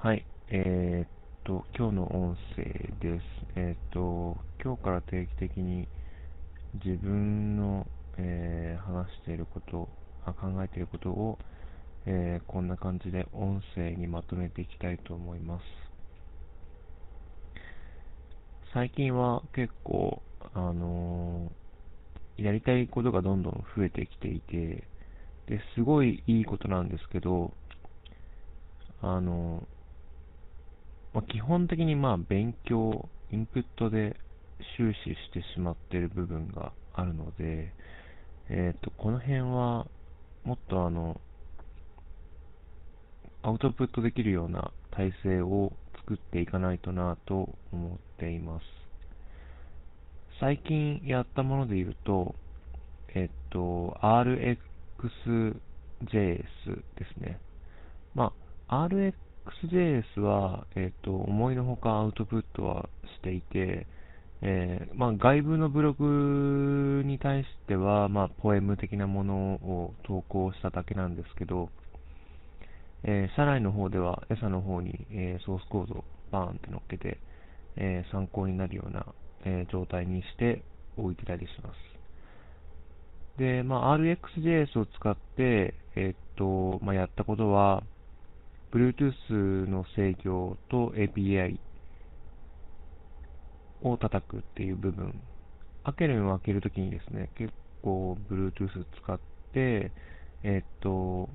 はい、えー、っと、今日の音声です。えー、っと、今日から定期的に自分の、えー、話していることあ、考えていることを、えこんな感じで音声にまとめていきたいと思います。最近は結構、あのやりたいことがどんどん増えてきていて、ですごいいいことなんですけど、あのまあ、基本的にまあ勉強、インプットで終始してしまっている部分があるので、えっ、ー、と、この辺はもっとあの、アウトプットできるような体制を作っていかないとなと思っています。最近やったもので言うと、えっと、RxJS ですね。まあ、Rx Next.js は、えっ、ー、と、思いのほかアウトプットはしていて、えー、まあ、外部のブログに対しては、まあ、ポエム的なものを投稿しただけなんですけど、えー、社内の方では、餌の方に、えー、ソースコードをバーンって乗っけて、え参考になるような、え状態にしておいてたりします。で、まあ、RxJS を使って、えっと、まあ、やったことは、Bluetooth の制御と API を叩くっていう部分。開けるのを開けるときにですね、結構 Bluetooth 使って、えっと、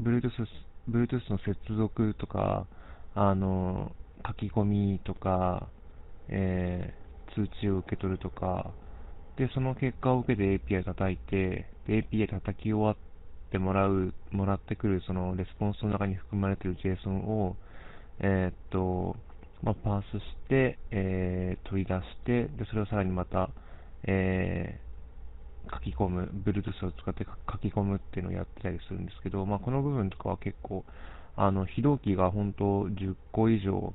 Bluetooth, Bluetooth の接続とか、あの、書き込みとか、えー、通知を受け取るとか、で、その結果を受けて API 叩いて、API 叩き終わっってもらう、もらってくるそのレスポンスの中に含まれている JSON を、えー、っと、まあ、パースして、えー、取り出して、で、それをさらにまた、えー、書き込む、Bluetooth を使って書き込むっていうのをやってたりするんですけど、まあ、この部分とかは結構、あの、非同期が本当10個以上、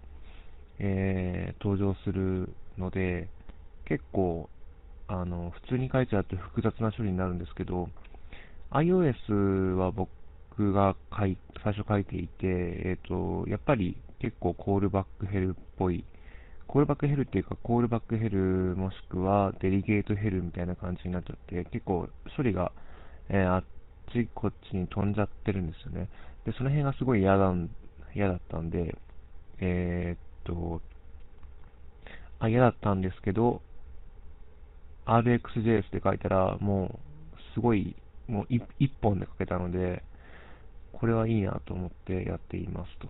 えー、登場するので、結構、あの、普通に書いちゃうと複雑な処理になるんですけど、iOS は僕が書い最初書いていて、えっ、ー、と、やっぱり結構コールバックヘルっぽい、コールバックヘルっていうか、コールバックヘルもしくはデリゲートヘルみたいな感じになっちゃって、結構処理が、えー、あっちこっちに飛んじゃってるんですよね。で、その辺がすごい嫌だ嫌だったんで、えー、っと、あ、嫌だったんですけど、RxJS って書いたら、もう、すごいもう一本で書けたので、これはいいなと思ってやっていますと。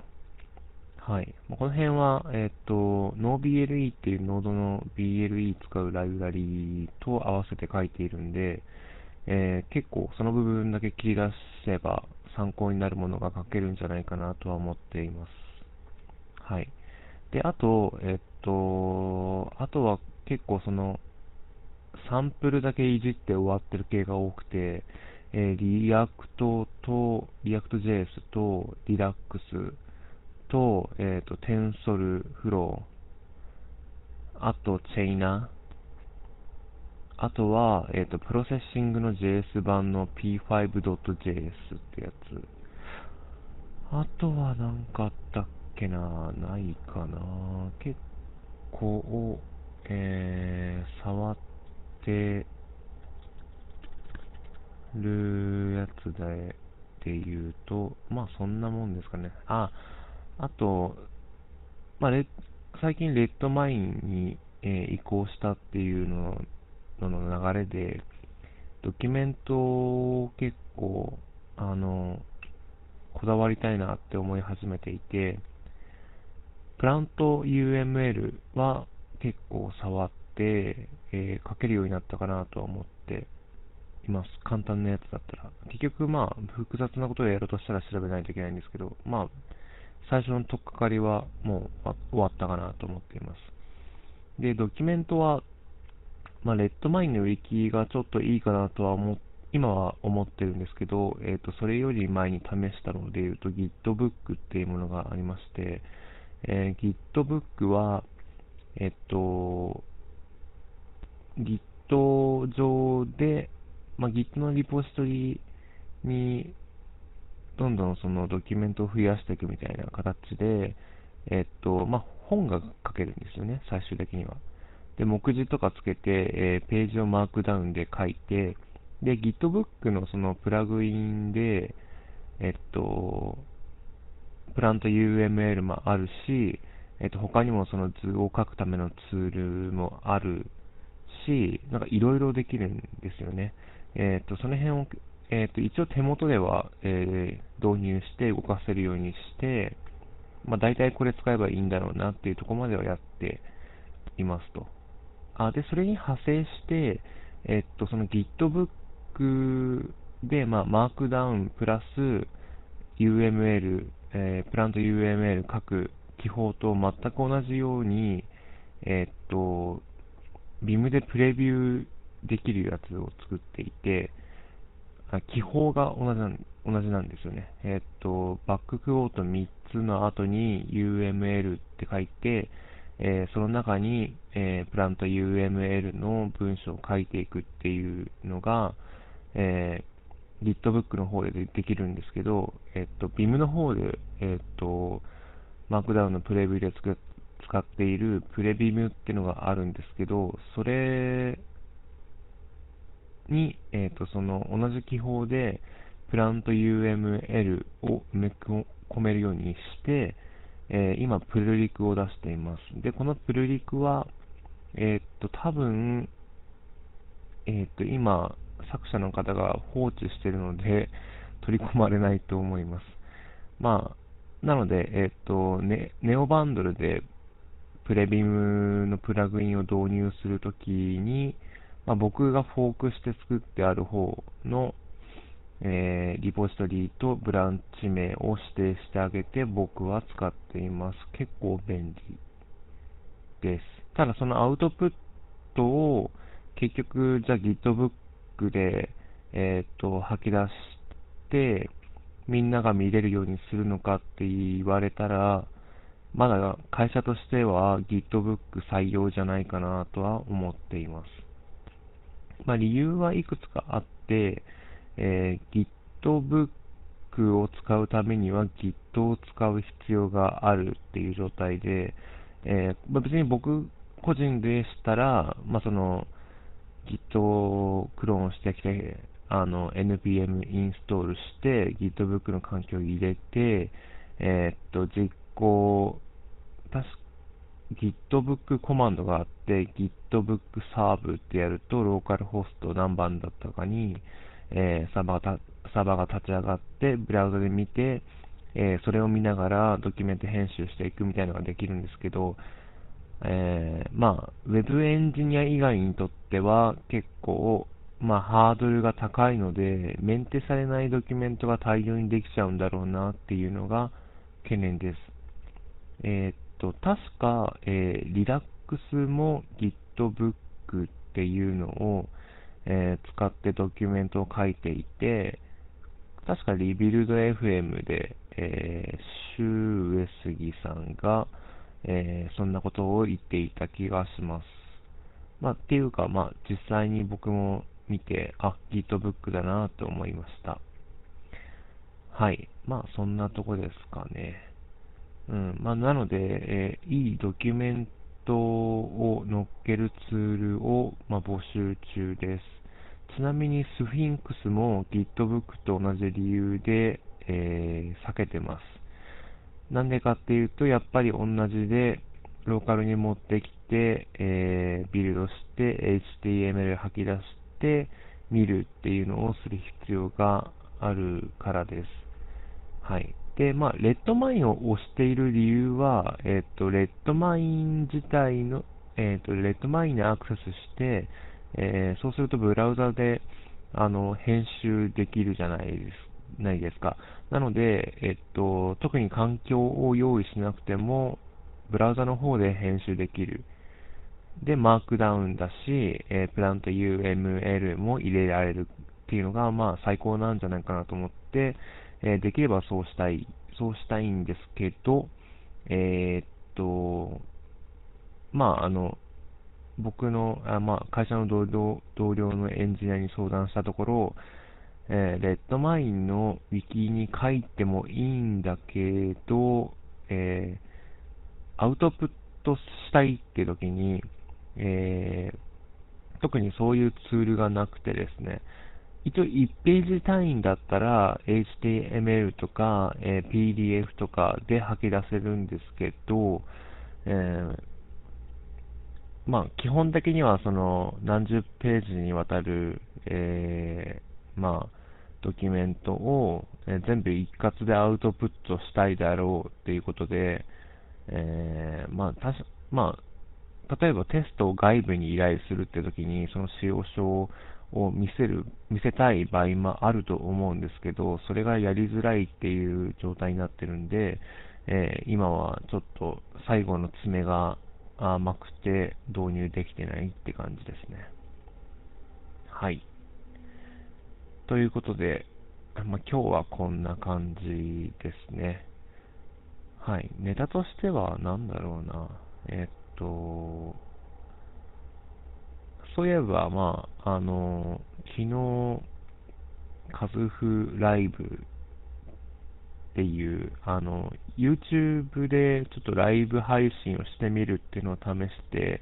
はい。この辺は、えっ、ー、と、NoBLE っていうノードの BLE 使うライブラリと合わせて書いているんで、えー、結構その部分だけ切り出せば参考になるものが書けるんじゃないかなとは思っています。はい。で、あと、えっ、ー、と、あとは結構その、サンプルだけいじって終わってる系が多くて、えー、リアクトと、 React JS と、 Redux と、えっ、ー、と、 TensorFlowー、あと、チェイナあとは、えっ、ー、と、プロセッシングの JS 版の p5.js ってやつ。あとは何かあったっけなないかな結構、えー、触っててるやつで、で言うと、まあそんなもんですかね。あ、あと、まあレ最近レッドマインに、えー、移行したっていうのの流れで、ドキュメントを結構、あの、こだわりたいなって思い始めていて、プラント UML は結構触って、えー、書けるようになったかなとは思っています。簡単なやつだったら。結局、まあ、複雑なことをやろうとしたら調べないといけないんですけど、まあ、最初の取っかかりはもう終わったかなと思っています。で、ドキュメントは、まあ、レッドマインのウィキがちょっといいかなとは思今は思ってるんですけど、えっ、ー、と、それより前に試したので言うと Gitbook っていうものがありまして、えー、Gitbook は、えっ、ー、と、Git 上で、まあ、Git のリポジトリにどんどんそのドキュメントを増やしていくみたいな形で、えっと、まあ、本が書けるんですよね、最終的には。で、目次とかつけて、えー、ページをマークダウンで書いて、で、Gitbook のそのプラグインで、えっと、プラント UML もあるし、えっと、他にもその図を書くためのツールもあるし、なんかいろいろできるんですよね。えっと、その辺を、えっと、一応手元では、えー、導入して動かせるようにして、まあ、大体これ使えばいいんだろうなっていうところまではやっていますと。あ、で、それに派生して、えっと、その Gitbook で、まあ、マークダウンプラス UML、えー、プラント UML 各記法と全く同じように、えっと、Vim でプレビューできるやつを作っていて、記法が同じなん同じなんですよね。えっと、バッククオート3つの後に UML って書いて、えー、その中に、えー、プラント UML の文章を書いていくっていうのが、えー、Gitbook の方でできるんですけど、えっと、Vim の方で、えっと、マークダウンのプレビューで作っ使っているプレビムっていうのがあるんですけど、それに、えっと、その同じ記法で、プラント UML を埋め込めるようにして、えー、今、プルリクを出しています。で、このプルリクは、えー、っと、多分、えー、っと、今、作者の方が放置しているので、取り込まれないと思います。まあ、なので、えっと、ね、ネオバンドルでプレビムのプラグインを導入するときに、まあ、僕がフォークして作ってある方のえー、リポジトリとブランチ名を指定してあげて僕は使っています。結構便利です。ただそのアウトプットを結局じゃあ Gitbook で、えー、と吐き出してみんなが見れるようにするのかって言われたらまだ会社としては Gitbook 採用じゃないかなとは思っています。まあ、理由はいくつかあって、えー、Gitbook を使うためには Git を使う必要があるっていう状態で、えー、まあ、別に僕個人でしたら、まあ、その Git をクローンしてきて、あの npm インストールして Gitbook の環境を入れて、えー、っと、実行、確 Gitbook コマンドがあって、Gitbook サーブってやると、ローカルホスト何番だったかに、えー、サーバーがサーバーが立ち上がって、ブラウザで見て、えー、それを見ながらドキュメント編集していくみたいなのができるんですけど、えー、まあ、ウェブエンジニア以外にとっては結構、まあ、ハードルが高いので、メンテされないドキュメントが大量にできちゃうんだろうなっていうのが懸念です。えー、と、確か、えー、リラックスも Gitbook っていうのを、えー、使ってドキュメントを書いていて、確かリビルド FM で、えー、シュ上杉さんが、えー、そんなことを言っていた気がします。まあ、っていうか、まあ、実際に僕も見て、あ、Gitbook だなと思いました。はい。まあ、そんなとこですかね。うん。まあ、なので、えー、いいドキュメントを載っけるツールを、まあ、募集中です。ちなみにスフィンクスも Gitbook と同じ理由で、えー、避けてます。なんでかっていうと、やっぱり同じで、ローカルに持ってきて、えー、ビルドして、HTML 吐き出して、見るっていうのをする必要があるからです。はい。で、まあ、レッドマインを押している理由は、えっ、ー、と、レッドマイン自体の、えっ、ー、と、レッドマインにアクセスして、えー、そうするとブラウザであの編集できるじゃないですないですか。なので、えっと、特に環境を用意しなくても、ブラウザの方で編集できる。で、マークダウンだし、えー、プラント UML も入れられるっていうのが、まあ、最高なんじゃないかなと思って、えー、できればそうしたい、そうしたいんですけど、えー、っと、まあ、あの、僕の、あまあ、会社の同僚同僚のエンジニアに相談したところ、えー、レッドマインのウィキに書いてもいいんだけど、えー、アウトプットしたいって時に、えー、特にそういうツールがなくてですね、一応1ページ単位だったら HTML とか、えー、PDF とかで吐き出せるんですけど、えー、まあ、基本的にはその何十ページにわたる、えー、まあ、ドキュメントを、え全部一括でアウトプットしたいだろうっていうことで、えー、まあ、たし、まあ、例えばテストを外部に依頼するって時に、その使用書をを見せる、見せたい場合もあると思うんですけど、それがやりづらいっていう状態になってるんで、えー、今はちょっと最後の爪が甘くて導入できてないって感じですね。はい。ということで、まあ、今日はこんな感じですね。はい。ネタとしては何だろうな。えっと、そういえば、まあ、あの、昨日、カズフライブっていう、あの、YouTube でちょっとライブ配信をしてみるっていうのを試して、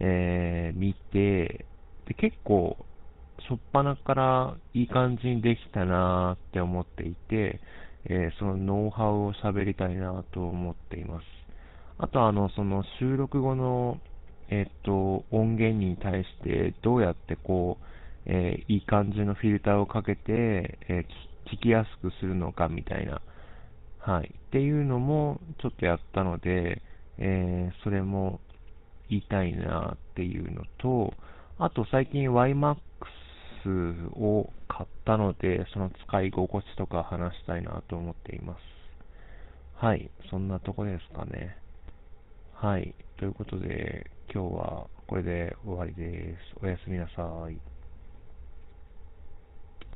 えー、見て、で、結構、しょっぱなからいい感じにできたなって思っていて、えー、そのノウハウを喋りたいなと思っています。あと、あの、その収録後のえっと、音源に対してどうやってこう、えー、いい感じのフィルターをかけて、えー、聞きやすくするのかみたいな、はい、っていうのもちょっとやったので、えー、それも言いたいなっていうのと、あと最近 YMAX を買ったので、その使い心地とか話したいなと思っています。はい、そんなとこですかね。はい、ということで、今日はこれで終わりです。おやすみなさい。